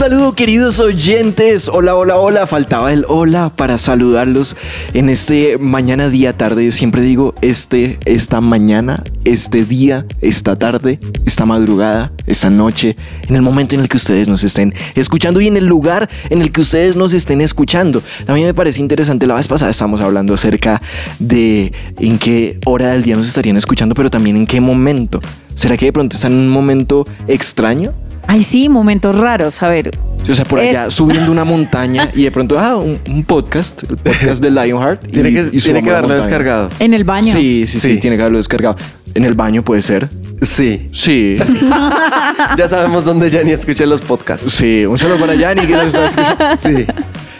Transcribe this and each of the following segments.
saludo queridos oyentes, hola, hola, hola, faltaba el hola para saludarlos en este mañana, día, tarde, siempre digo este, esta mañana, este día, esta tarde, esta madrugada, esta noche, en el momento en el que ustedes nos estén escuchando y en el lugar en el que ustedes nos estén escuchando. También me parece interesante, la vez pasada estamos hablando acerca de en qué hora del día nos estarían escuchando, pero también en qué momento. ¿Será que de pronto están en un momento extraño? Ay, sí, momentos raros. A ver, O sea, por Eh. allá subiendo una montaña y de pronto, ah, un, un podcast, el podcast de Lionheart. y- Tiene que, y tiene que haberlo descargado. en el baño. Sí, sí, sí, Sí. tiene que haberlo descargado. En el baño puede ser. Sí. Sí, Ya sabemos dónde Jenny escucha los podcasts. sí. Un saludo para Yanni que nos está escuchando. Sí.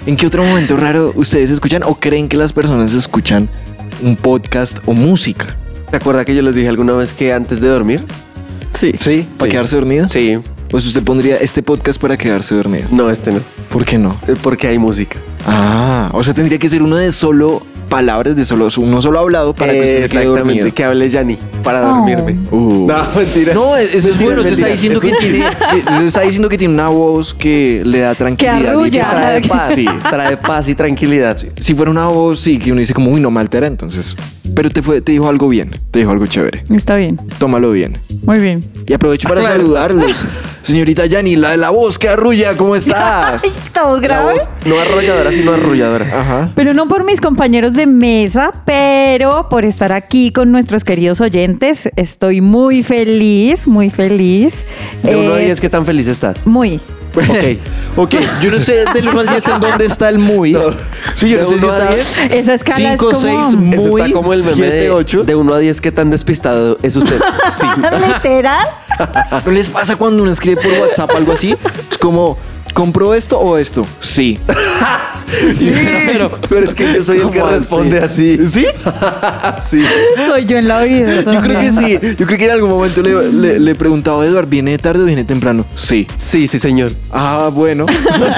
¿En qué otro momento raro ustedes escuchan o creen que las personas escuchan un podcast o música? ¿Se acuerda que yo les dije alguna vez que antes de dormir? Sí. ¿Sí? ¿Para Sí. quedarse dormido? Sí. Pues usted pondría este podcast para quedarse dormido. No, este no. ¿Por qué no? Eh, Porque hay música. Ah, o sea, tendría que ser uno de solo palabras, de solo uno solo hablado para que usted se quede dormido. Exactamente. Que hable Jenny para Oh. dormirme. Uh. No, mentira. No, eso es bueno. Te está diciendo Es que un tiene, que- está diciendo que tiene una voz que le da tranquilidad. y arrulla. Trae paz. Sí. Trae paz y tranquilidad. Si fuera una voz, sí, que uno dice como, uy, no me altera, entonces. Pero te, fue, te dijo algo bien, te dijo algo chévere. Está bien. Tómalo bien. Muy bien. Y aprovecho para saludarlos. Señorita Yani, la de la voz que arrulla, ¿cómo estás? Ay, todo La grave. voz no arrolladora, sino arrulladora. Ajá. Pero no por mis compañeros de mesa, pero por estar aquí con nuestros queridos oyentes. Estoy muy feliz, muy feliz. De uno a Eh, 10, ¿qué tan feliz estás? Muy. Ok. ok, yo no sé del 1 al 10 en dónde está el muy. Sí, yo De no sé si a está 10. Esa escala 5, es como... 6, Eso muy, está como el meme 7, de, 8. de 1 a 10, ¿qué tan despistado es usted? Sí. ¿Literal? ¿No les pasa cuando uno escribe por WhatsApp algo así? Es como, ¿compro esto o esto? Sí. Sí, pero, pero es que yo soy el que ¿Cómo responde así. ¿Sí? Sí. Soy yo en la vida. Yo creo que sí. Yo creo que en algún momento le, le, le preguntaba a Eduard, ¿viene tarde o viene temprano? Sí. Sí, sí, señor. Ah, bueno.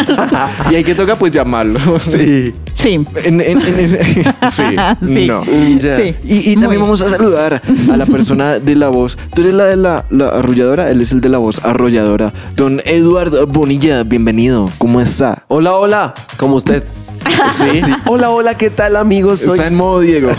y ahí que toca, pues llamarlo. Sí. Sí. En- en- en- sí. Sí. No. Mm, ya. Sí. Y, y también Muy. vamos a saludar a la persona de la voz. Tú eres la de la, la arrolladora, él es el de la voz arrolladora. Don Eduard Bonilla, bienvenido. ¿Cómo está? Hola, hola. Como usted. Sí. Hola, hola, ¿qué tal, amigos? Soy. Está en modo Diego.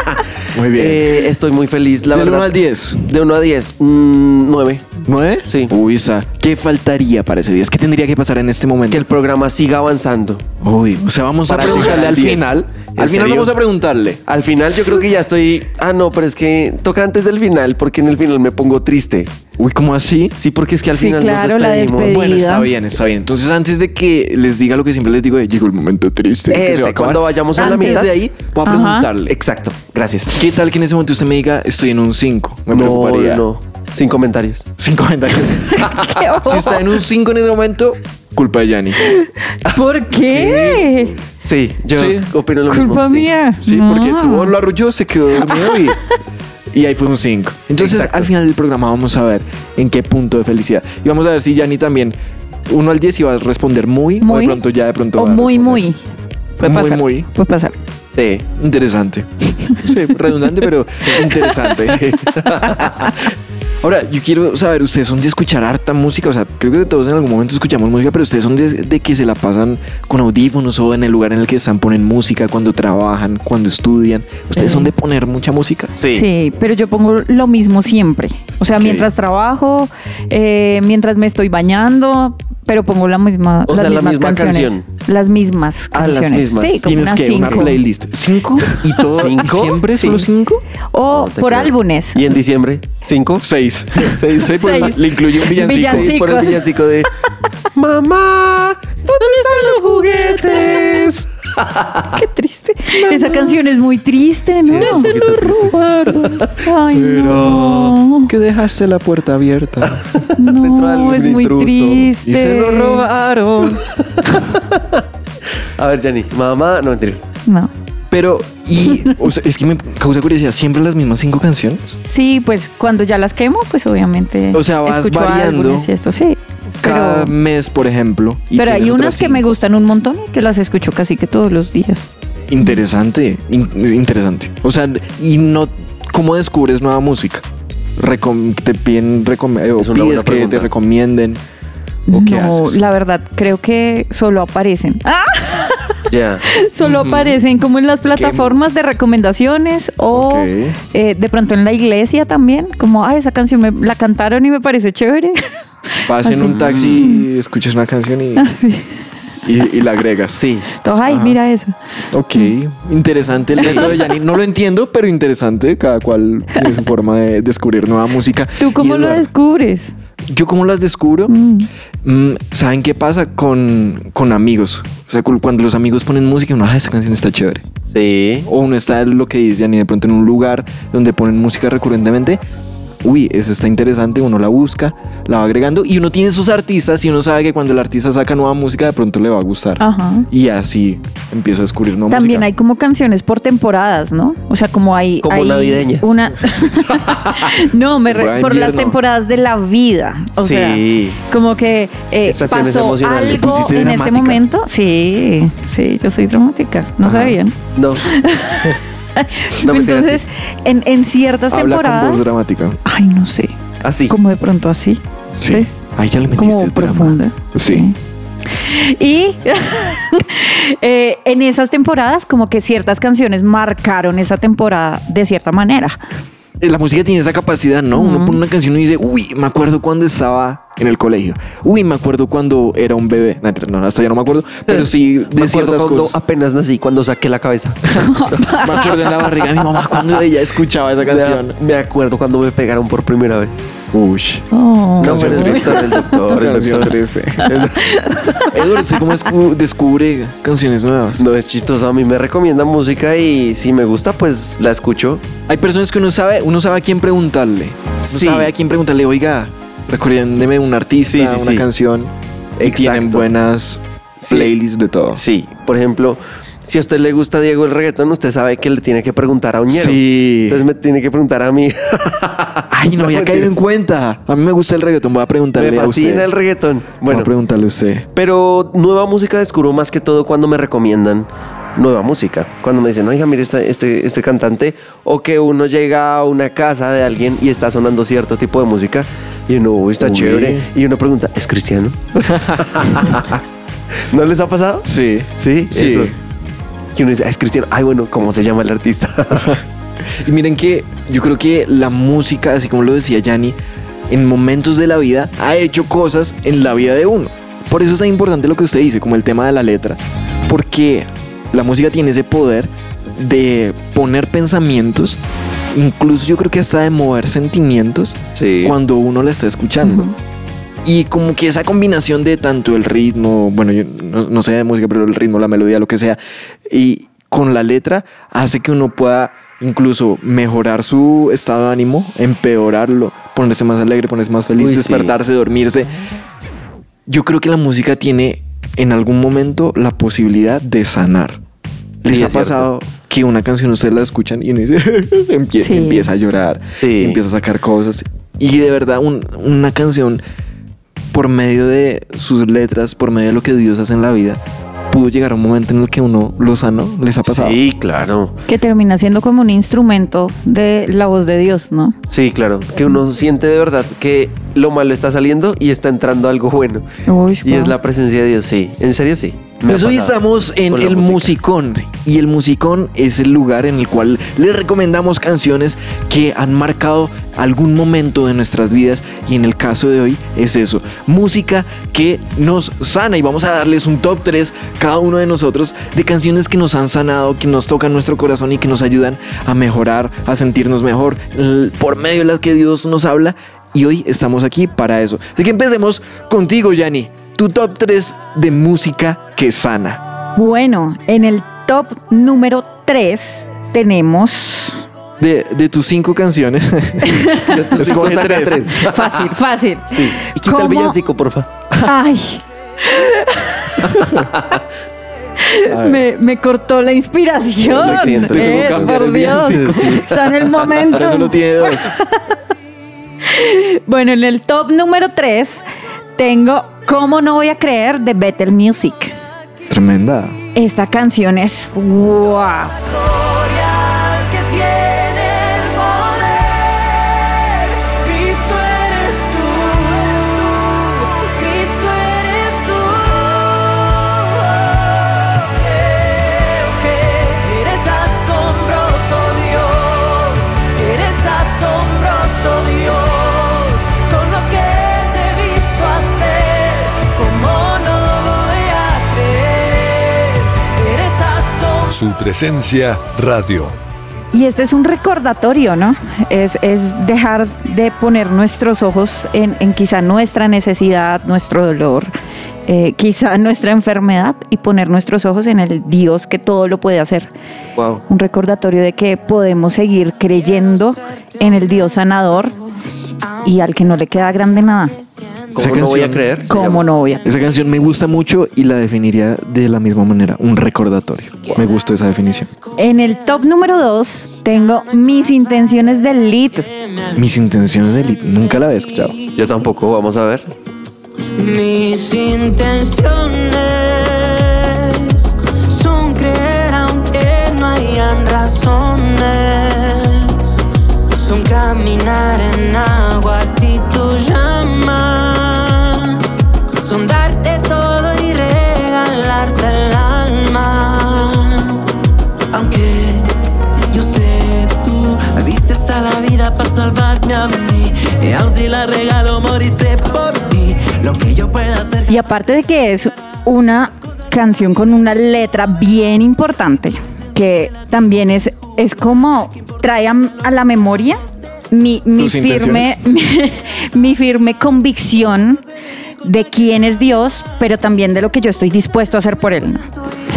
Muy bien. Eh, estoy muy feliz, la Del verdad. 1 al 10. De 1 a 10. mm, 9. ¿Nueve? Sí. Uy, Sa, ¿qué faltaría para ese 10? ¿Qué tendría que pasar en este momento? Que el programa siga avanzando. Uy, o sea, vamos a preguntarle al al 10. final. ¿En Al final serio? vamos a preguntarle. Al final yo creo que ya estoy... Ah, no, pero es que toca antes del final porque en el final me pongo triste. Uy, ¿cómo así? Sí, porque es que al Sí, final claro, nos la despedimos. despedida. Bueno, está bien, está bien. Entonces, antes de que les diga lo que siempre les digo, eh, llegó el momento triste. que se Ese, va a acabar. cuando vayamos a la mitad. de ahí, voy a Ajá. preguntarle. Exacto, gracias. ¿Qué tal que en ese momento usted me diga, estoy en un 5? Me no, preocuparía. no. Sin comentarios. Sin comentarios. ¿Qué si está en un 5 en ese momento, culpa de Yanni. ¿Por qué? Sí, yo Sí. opino lo mismo. Culpa sí. mía. Sí, No. porque tú lo arrulló, se quedó dormido y, y ahí fue un 5. Entonces, Exacto. al final del programa vamos a ver en qué punto de felicidad. Y vamos a ver si Yanni también, 1 al 10, iba a responder muy, o de Muy. pronto ya de pronto. O va a muy, muy. Puede Muy, pasar. muy. Puede pasar. Sí. Interesante. Sí, redundante, pero interesante. Ahora, yo quiero saber, ustedes son de escuchar harta música, o sea, creo que todos en algún momento escuchamos música, pero ustedes son de, de que se la pasan con audífonos o en el lugar en el que están ponen música, cuando trabajan, cuando estudian. ¿Ustedes son de poner mucha música? Sí. Sí, pero yo pongo lo mismo siempre. O sea, mientras trabajo, eh, mientras me estoy bañando, pero pongo la misma, O las sea, la misma canciones. canción. Las mismas Ah, las mismas. Sí, como Tienes que una playlist. ¿Cinco? ¿Y todo? ¿Cinco? ¿Y siempre Sí. solo cinco? O No por creo. álbumes. ¿Y en diciembre? ¿Cinco? Seis. Seis. Seis, por- Seis. Le incluye un villancico. Villancico. Seis por el villancico de... Mamá, ¿dónde están los juguetes? Qué triste. Esa canción es muy triste, ¿no? Sí, es un poquito triste. Ay, no. Que dejaste la puerta abierta. Se entró No, es muy intruso. triste. Y se lo robaron. A ver, Jenny, mamá, no mentiras. No. Pero, y, o sea, es que me causa curiosidad, ¿siempre las mismas cinco canciones? Sí, pues cuando ya las quemo, pues obviamente. O sea, vas escucho variando. álbumes y esto, sí. Cada Pero, mes, por ejemplo. y pero hay tienes unas que me cinco. gustan un montón y que las escucho casi que todos los días. Interesante, in- interesante. O sea, y no, ¿cómo descubres nueva música? Recom- ¿Te piden recom- eh, o pides que pregunta. te recomienden? ¿O qué no, haces? la verdad, creo que solo aparecen. ¡Ah! Ya. Solo aparecen como en las plataformas de recomendaciones o eh, de pronto en la iglesia también. Como, ay, esa canción me, la cantaron y me parece chévere. Vas en un taxi, escuchas una canción y, Así. Y, y la agregas. Sí. Entonces, ay, Ajá. mira eso. Ok, interesante el método de Yanni. No lo entiendo, pero interesante. Cada cual tiene su forma de descubrir nueva música. ¿Tú cómo Y lo descubres? Yo cómo las descubro. Mm. Mm, ¿Saben qué pasa con, con amigos? O sea, cu- cuando los amigos ponen música, uno, ah, esa canción está chévere. Sí. O uno está lo que dice Yanni, de pronto en un lugar donde ponen música recurrentemente. Uy, esa está interesante, uno la busca, la va agregando y uno tiene sus artistas y uno sabe que cuando el artista saca nueva música de pronto le va a gustar. Ajá. Y así empiezo a descubrir nueva También música. hay como canciones por temporadas, ¿no? O sea, como hay... Como hay navideñas. Una... no, me re- por las temporadas de la vida. O Sí. sea, como que eh, Estaciones pasó emocionales. algo en este dramática. momento. Sí, sí, yo soy dramática. ¿No Ajá. sabían? No. No Entonces, en, en ciertas Habla con temporadas... voz dramática. Ay, no sé. Así. Como de pronto así. Sí. Ahí ya le metiste como el profunda. Sí. Y eh, en esas temporadas, como que ciertas canciones marcaron esa temporada de cierta manera. Eh, La música tiene esa capacidad, ¿no? Uno pone una canción y dice, uy, me acuerdo cuando estaba en el colegio. Uy, me acuerdo cuando era un bebé. No, hasta ya no me acuerdo. Pero sí de Me acuerdo ciertas cuando cosas. apenas nací, cuando saqué la cabeza. Me acuerdo en la barriga de mi mamá cuando ella escuchaba esa canción. Me, me acuerdo cuando me pegaron por primera vez. Uy. Oh. No, pero triste. doctor, el doctor, el Canción doctor. triste. Eduardo, ¿usted cómo escu- descubre canciones nuevas? No es chistoso, a mí me recomiendan música y si me gusta, pues la escucho. Hay personas que uno sabe, uno sabe a quién preguntarle. Uno Sí. sabe a quién preguntarle, oiga, recuérdeme un artista, Sí, sí, una sí. canción. Y Exacto. tienen buenas playlists de todo. Sí, por ejemplo, si a usted le gusta Diego el reggaetón, usted sabe que le tiene que preguntar a Uñero. Sí. Entonces me tiene que preguntar a mí. Ay, no había caído en cuenta. A mí me gusta el reggaetón. Voy a preguntarle me a usted. fascina el reggaetón. Voy Bueno, a preguntarle a usted. pero nueva música descubro más que todo cuando me recomiendan nueva música. Cuando me dicen, oiga, mire este, este, este cantante. O que uno llega a una casa de alguien y está sonando cierto tipo de música. Y uno, "Uy, está Uy. chévere. Y uno pregunta, ¿es cristiano? ¿No les ha pasado? Sí. Sí, Sí. eso. Y uno dice, "Ah, es cristiano. Ay, bueno, ¿cómo se llama el artista? Y miren que yo creo que la música, así como lo decía Yanni, en momentos de la vida ha hecho cosas en la vida de uno. Por eso es tan importante lo que usted dice, como el tema de la letra. Porque la música tiene ese poder de poner pensamientos, incluso yo creo que hasta de mover sentimientos sí. cuando uno la está escuchando. Y como que esa combinación de tanto el ritmo, bueno, yo no, no sé de música, pero el ritmo, la melodía, lo que sea, y con la letra hace que uno pueda incluso mejorar su estado de ánimo, empeorarlo, ponerse más alegre, ponerse más feliz, Uy, sí. despertarse, dormirse. Yo creo que la música tiene en algún momento la posibilidad de sanar. ¿Les Sí, ha cierto. pasado que una canción ustedes la escuchan y uno dice, empie- Sí. empieza a llorar, Sí. empieza a sacar cosas? Y de verdad, un- una canción, por medio de sus letras, por medio de lo que Dios hace en la vida, pudo llegar a un momento en el que uno lo sanó. ¿Les ha pasado? Sí, claro. Que termina siendo como un instrumento de la voz de Dios, ¿no? Sí, claro. Que uno siente de verdad que lo malo está saliendo y está entrando algo bueno. Uy, Y es la presencia de Dios, sí. En serio, sí. Pues hoy estamos en el. Musicón y el Musicón es el lugar en el cual les recomendamos canciones que han marcado algún momento de nuestras vidas y en el caso de hoy es eso, música que nos sana y vamos a darles un top 3 cada uno de nosotros de canciones que nos han sanado, que nos tocan nuestro corazón y que nos ayudan a mejorar, a sentirnos mejor por medio de las que Dios nos habla y hoy estamos aquí para eso. Así que empecemos contigo, Yanni. Tu top 3 de música que sana. Bueno, en el top número 3 tenemos... De, de tus cinco canciones. De tus cinco tres. tres. Fácil, fácil. Sí. Y quita ¿Cómo? el villancico, porfa. Ay, me, me cortó la inspiración. Lo siento, Eh, por Dios. sí. Está en el momento. Ahora solo tiene dos. Bueno, en el top número 3 tengo ¿Cómo no voy a creer? de Better Music. Tremenda. Esta canción es wow. Su presencia radio. Y este es un recordatorio, ¿no? Es, es dejar de poner nuestros ojos en, en quizá nuestra necesidad, nuestro dolor, eh, quizá nuestra enfermedad y poner nuestros ojos en el Dios que todo lo puede hacer. Wow. Un recordatorio de que podemos seguir creyendo en el Dios sanador y al que no le queda grande nada. Esa ¿Cómo no voy a canción- creer? ¿Cómo no voy a? Esa canción me gusta mucho y la definiría de la misma manera, un recordatorio. Me gustó esa definición. En el top número 2 tengo mis intenciones del lead. Mis intenciones de elite, nunca la había escuchado. Yo tampoco, vamos a ver. Mis intenciones son creer aunque no hayan razones. Son caminar en agua Y aun si la regalo moriste por ti. Lo que yo pueda hacer. Y aparte de que es una canción con una letra bien importante, que también es, es como trae a, a la memoria mi, firme, mi, mi firme convicción de quién es Dios, pero también de lo que yo estoy dispuesto a hacer por Él. ¿no?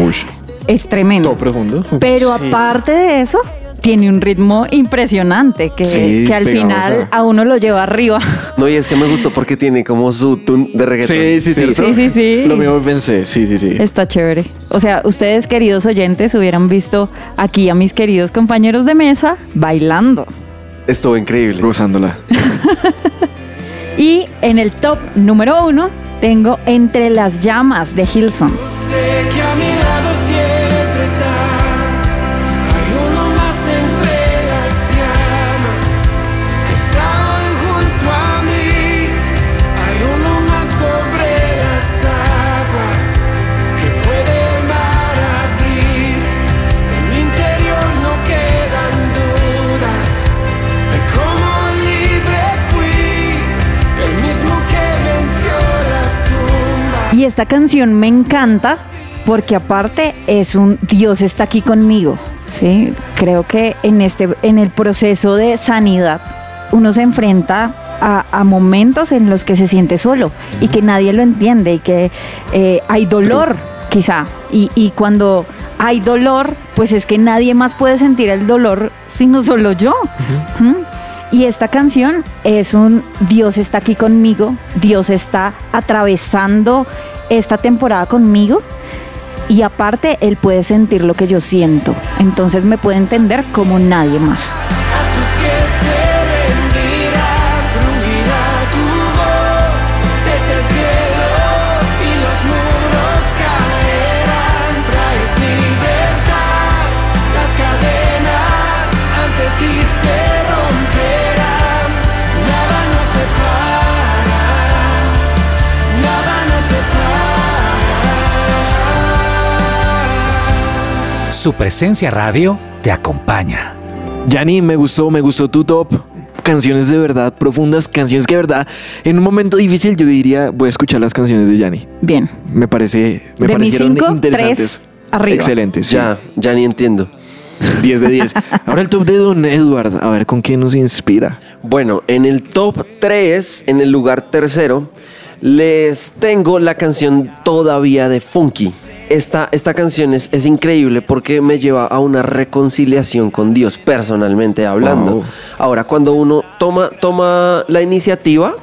Uy, Es tremendo. todo profundo. Pero aparte de eso, tiene un ritmo impresionante que, Sí, que al pegajosa. final a uno lo lleva arriba. No, y es que me gustó porque tiene como su tune de reggaetón. Sí, sí, sí. Sí, sí, sí. Lo mismo pensé, sí, sí, sí. Está chévere. O sea, ustedes, queridos oyentes, hubieran visto aquí a mis queridos compañeros de mesa bailando. Estuvo increíble. Gozándola. Y en el top número uno tengo Entre las llamas de Hilson. Sé que a mi esta canción me encanta porque aparte es un Dios está aquí conmigo. ¿sí? Creo que en, este, en el proceso de sanidad uno se enfrenta a, a momentos en los que se siente solo y que nadie lo entiende y que eh, hay dolor quizá. Y, y cuando hay dolor, pues es que nadie más puede sentir el dolor sino solo yo. ¿Mm? Y esta canción es un Dios está aquí conmigo, Dios está atravesando esta temporada conmigo y aparte Él puede sentir lo que yo siento, entonces me puede entender como nadie más. Su presencia radio te acompaña. Yanni, me gustó, me gustó tu top. Canciones de verdad profundas, canciones que de verdad, en un momento difícil yo diría, voy a escuchar las canciones de Yanni. Bien, Me parece, me De parecieron cinco, interesantes. tres arriba. Excelentes. sí. Ya, ya ni entiendo. 10 de 10. Ahora el top de Don Edward, a ver con qué nos inspira. Bueno, en el top 3, en el lugar tercero, les tengo la canción Todavía de Funky. Esta, esta canción es, es increíble porque me lleva a una reconciliación con Dios, personalmente hablando. Wow. Ahora, cuando uno toma, toma la iniciativa,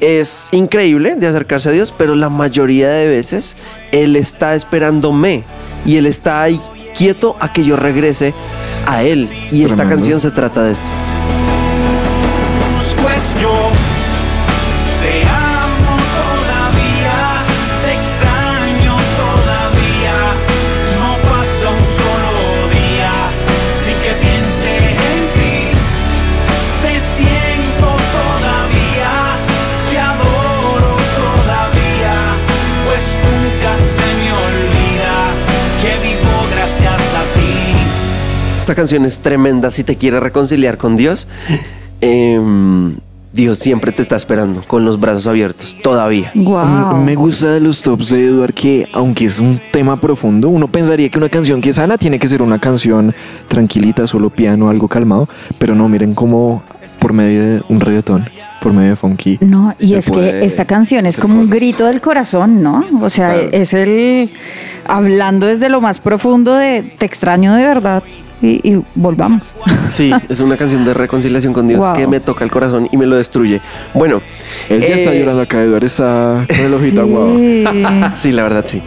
es increíble de acercarse a Dios, pero la mayoría de veces Él está esperándome y Él está ahí quieto a que yo regrese a Él. Y esta canción se trata de esto. Esta canción es tremenda si te quieres reconciliar con Dios. em, Dios siempre te está esperando con los brazos abiertos, todavía. Wow. Me gusta de los tops de Eduard que, aunque es un tema profundo, uno pensaría que una canción que es sana tiene que ser una canción tranquilita, solo piano, algo calmado. Pero no, miren cómo por medio de un reggaetón, por medio de funky. No, y es que esta canción es como un grito del corazón, ¿no? O sea, Claro. es el hablando desde lo más profundo de te extraño de verdad y, y volvamos. Sí, es una canción de reconciliación con Dios Wow. que me toca el corazón y me lo destruye. Bueno, Él ya está eh, llorando acá, Eduard está con el ojito aguado. Sí. Sí, la verdad, sí.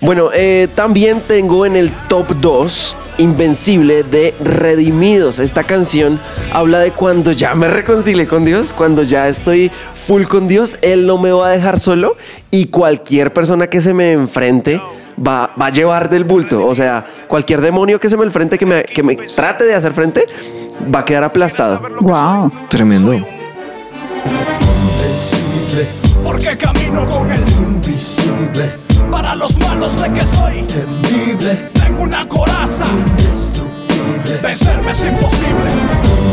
Bueno, eh, también tengo en el top 2 Invencible de Redimidos. Esta canción habla de cuando ya me reconcilié con Dios, cuando ya estoy full con Dios, Él no me va a dejar solo y cualquier persona que se me enfrente va, va a llevar del bulto. O sea, cualquier demonio que se me enfrente, que me, que me trate de hacer frente, va a quedar aplastado. Wow. Tremendo. invencible, porque camino con el invisible. Para los malos sé que soy temible, tengo una coraza indestructible. Vencerme es imposible,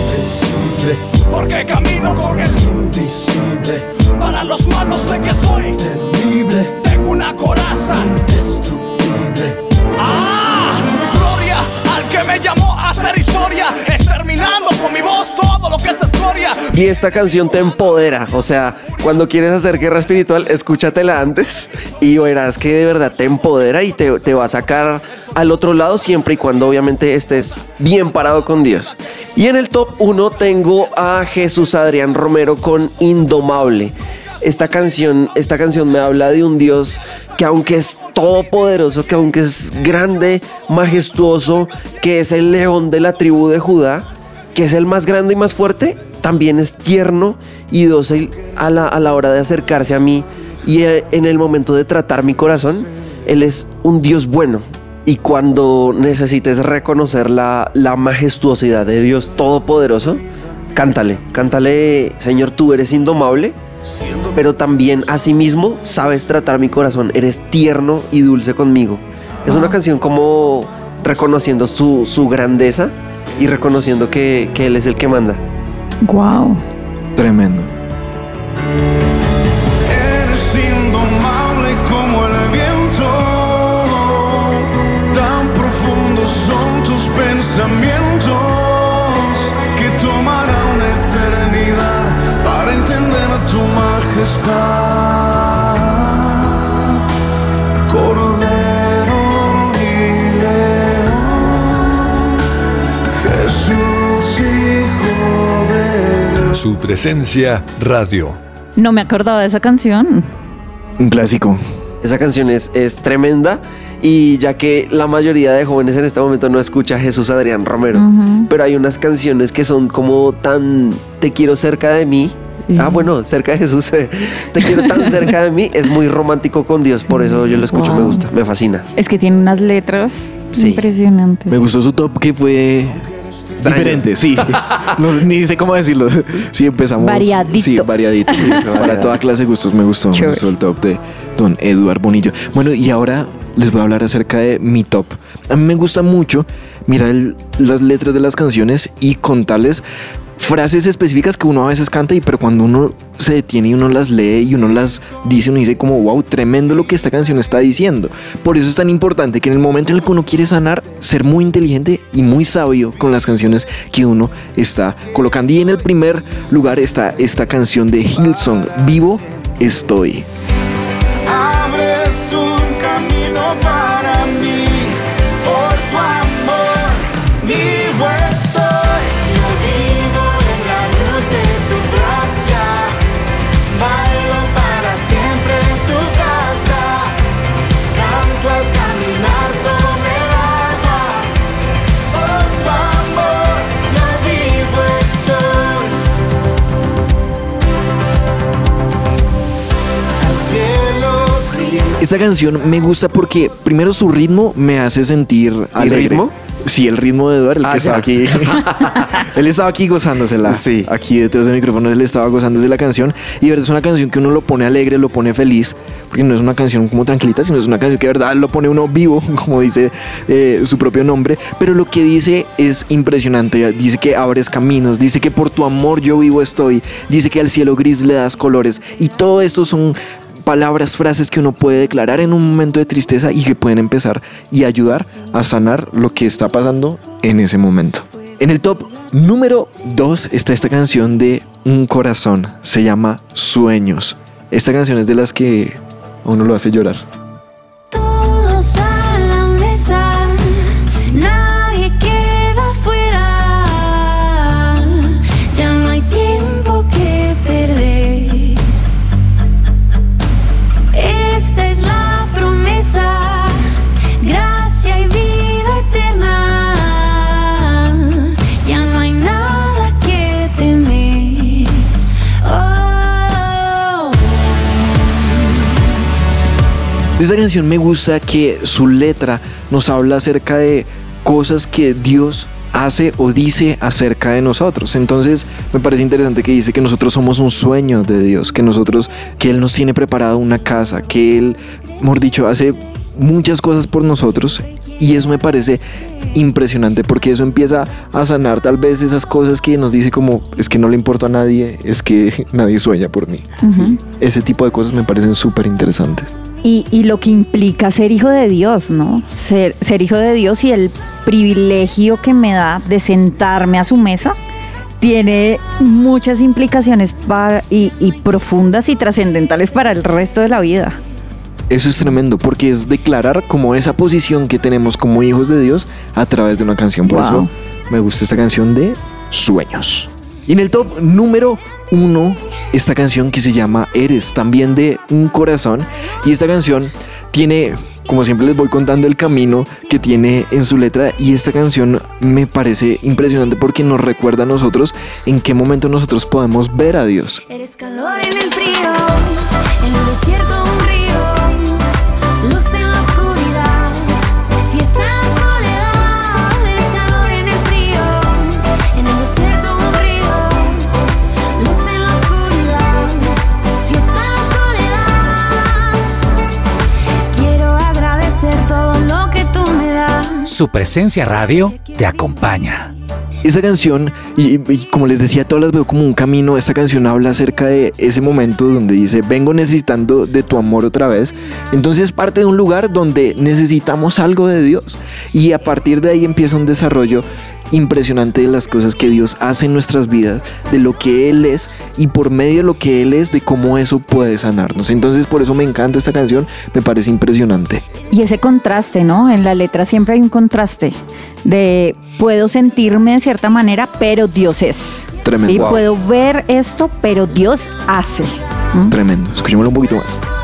invencible, porque camino con el invisible. Para los malos sé que soy temible, Y esta canción te empodera. O sea, cuando quieres hacer guerra espiritual, escúchatela antes y verás que de verdad te empodera y te, te va a sacar al otro lado siempre y cuando obviamente estés bien parado con Dios. Y en el top 1 tengo a Jesús Adrián Romero con Indomable. Esta canción, esta canción me habla de un Dios que aunque es todopoderoso, que aunque es grande, majestuoso, que es el león de la tribu de Judá, que es el más grande y más fuerte, también es tierno y dócil a la, a la hora de acercarse a mí y eh, en el momento de tratar mi corazón, Él es un Dios bueno. Y cuando necesites reconocer la, la majestuosidad de Dios Todopoderoso, cántale, cántale, Señor, tú eres indomable, pero también asimismo sabes tratar mi corazón, eres tierno y dulce conmigo. Es una canción como reconociendo su, su grandeza y reconociendo que, que Él es el que manda. Wow. Tremendo. Eres indomable como el viento, tan profundos son tus pensamientos que tomará una eternidad para entender tu majestad. Su presencia radio. No me acordaba de esa canción. Un clásico. Esa canción es, es tremenda y ya que la mayoría de jóvenes en este momento no escucha a Jesús Adrián Romero, pero hay unas canciones que son como tan te quiero cerca de mí. Ah, bueno, cerca de Jesús, eh, te quiero tan cerca de mí, es muy romántico con Dios, por eso yo lo escucho, me gusta, me fascina. Es que tiene unas letras Sí. impresionantes. Me gustó su top que fue Extraño. diferente, sí. No, ni sé cómo decirlo. Sí, empezamos. Variadito. Sí, variadito. Para toda clase de gustos me gustó. Me Chévere. gustó el top de Don Eduard Bonillo. Bueno, y ahora les voy a hablar acerca de mi top. A mí me gusta mucho mirar el- las letras de las canciones y contarles frases específicas que uno a veces canta y pero cuando uno se detiene y uno las lee y uno las dice, uno dice como, wow, tremendo lo que esta canción está diciendo. Por eso es tan importante que en el momento en el que uno quiere sanar, ser muy inteligente y muy sabio con las canciones que uno está colocando. Y en el primer lugar está esta canción de Hillsong, Vivo Estoy. Abres un camino para mí. Esta canción me gusta porque primero su ritmo me hace sentir alegre. ritmo? Sí, el ritmo de Eduardo, el Ah, que estaba aquí. él estaba aquí gozándosela. Sí. Aquí detrás del micrófono él estaba gozándose la canción. Y de verdad es una canción que uno lo pone alegre, lo pone feliz. Porque no es una canción como tranquilita, sino es una canción que de verdad lo pone uno vivo, como dice eh, su propio nombre. Pero lo que dice es impresionante. Dice que abres caminos, dice que por tu amor yo vivo estoy, dice que al cielo gris le das colores. Y todo esto son palabras, frases que uno puede declarar en un momento de tristeza y que pueden empezar y ayudar a sanar lo que está pasando en ese momento. En el top número 2 está esta canción de Un Corazón, se llama Sueños. Esta canción es de las que uno lo hace llorar. De esta canción me gusta que su letra nos habla acerca de cosas que Dios hace o dice acerca de nosotros. Entonces me parece interesante que dice que nosotros somos un sueño de Dios, que nosotros, que Él nos tiene preparado una casa, que Él, mejor dicho, hace muchas cosas por nosotros. Y eso me parece impresionante porque eso empieza a sanar tal vez esas cosas que nos dice como es que no le importa a nadie, es que nadie sueña por mí. ¿sí? Ese tipo de cosas me parecen súper interesantes. Y, y lo que implica ser hijo de Dios, ¿no? Ser, ser hijo de Dios y el privilegio que me da de sentarme a su mesa tiene muchas implicaciones pa- y, y profundas y trascendentales para el resto de la vida. Eso es tremendo porque es declarar como esa posición que tenemos como hijos de Dios a través de una canción. Por Wow. eso me gusta esta canción de Sueños. Y en el top número uno, esta canción que se llama Eres, también de Un Corazón. Y esta canción tiene, como siempre les voy contando, el camino que tiene en su letra. Y esta canción me parece impresionante porque nos recuerda a nosotros en qué momento nosotros podemos ver a Dios. Eres calor en el frío, en el desierto un río, Su presencia radio te acompaña. Esa canción, y, y como les decía, todas las veo como un camino. Esta canción habla acerca de ese momento donde dice, vengo necesitando de tu amor otra vez. Entonces parte de un lugar donde necesitamos algo de Dios. Y a partir de ahí empieza un desarrollo impresionante de las cosas que Dios hace en nuestras vidas, de lo que Él es y por medio de lo que Él es, de cómo eso puede sanarnos. Entonces por eso me encanta esta canción, me parece impresionante. Y ese contraste, ¿no? En la letra siempre hay un contraste de puedo sentirme de cierta manera, pero Dios es. Tremendo. ¿sí? Wow. Puedo ver esto, pero Dios hace. ¿Mm? Tremendo. Escuchémoslo un poquito más.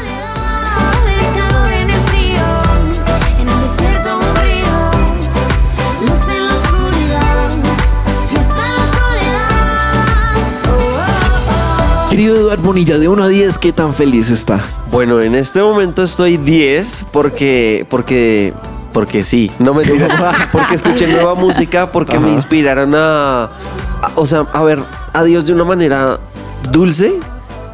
Eduardo Bonilla, de 1 a 10, ¿qué tan feliz está? Bueno, en este momento estoy 10 porque, porque, porque sí, no me digas, porque escuché nueva música, porque me inspiraron a, a- o sea, a ver a Dios de una manera dulce.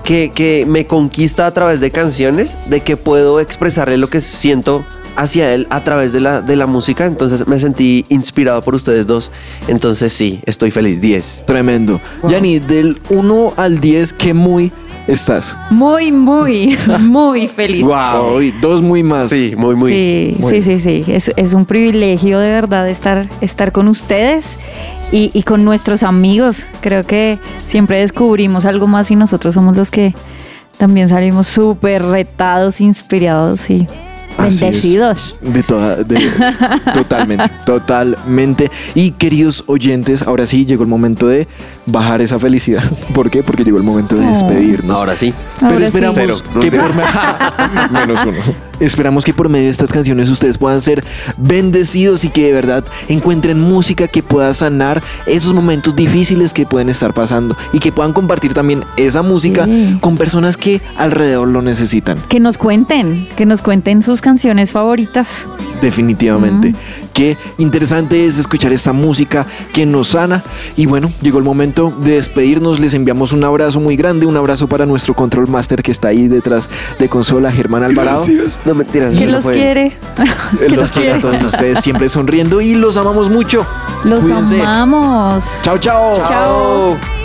Que, que me conquista a través de canciones, de que puedo expresarle lo que siento hacia él a través de la, de la música. Entonces me sentí inspirado por ustedes dos. Entonces sí, estoy feliz. 10. Tremendo. Yanni, del 1 al 10, ¿qué muy estás? Muy, muy, muy feliz. Wow. dos muy más. Sí, muy, muy. Sí, Muy sí, sí, sí. Es, es un privilegio de verdad estar, estar con ustedes y, y con nuestros amigos. Creo que siempre descubrimos algo más y nosotros somos los que también salimos súper retados, inspirados y Así es. Bendecidos. De toda, de- totalmente, totalmente. Y queridos oyentes, ahora sí llegó el momento de bajar esa felicidad. ¿Por qué? Porque llegó el momento de despedirnos. Ahora sí. Pero Ahora esperamos que por menos uno. Esperamos que por medio de estas canciones ustedes puedan ser bendecidos y que de verdad encuentren música que pueda sanar esos momentos difíciles que pueden estar pasando y que puedan compartir también esa música Sí. con personas que alrededor lo necesitan. Que nos cuenten, que nos cuenten sus canciones favoritas. Definitivamente. Qué interesante es escuchar esta música que nos sana. Y bueno, llegó el momento de despedirnos. Les enviamos un abrazo muy grande, un abrazo para nuestro control master que está ahí detrás de consola, Germán Alvarado. No mentiras. Que los fue- quiere. Que Los los quiere a todos ustedes siempre sonriendo y los amamos mucho. Los Cuídense. amamos. Chao, chao. Chao.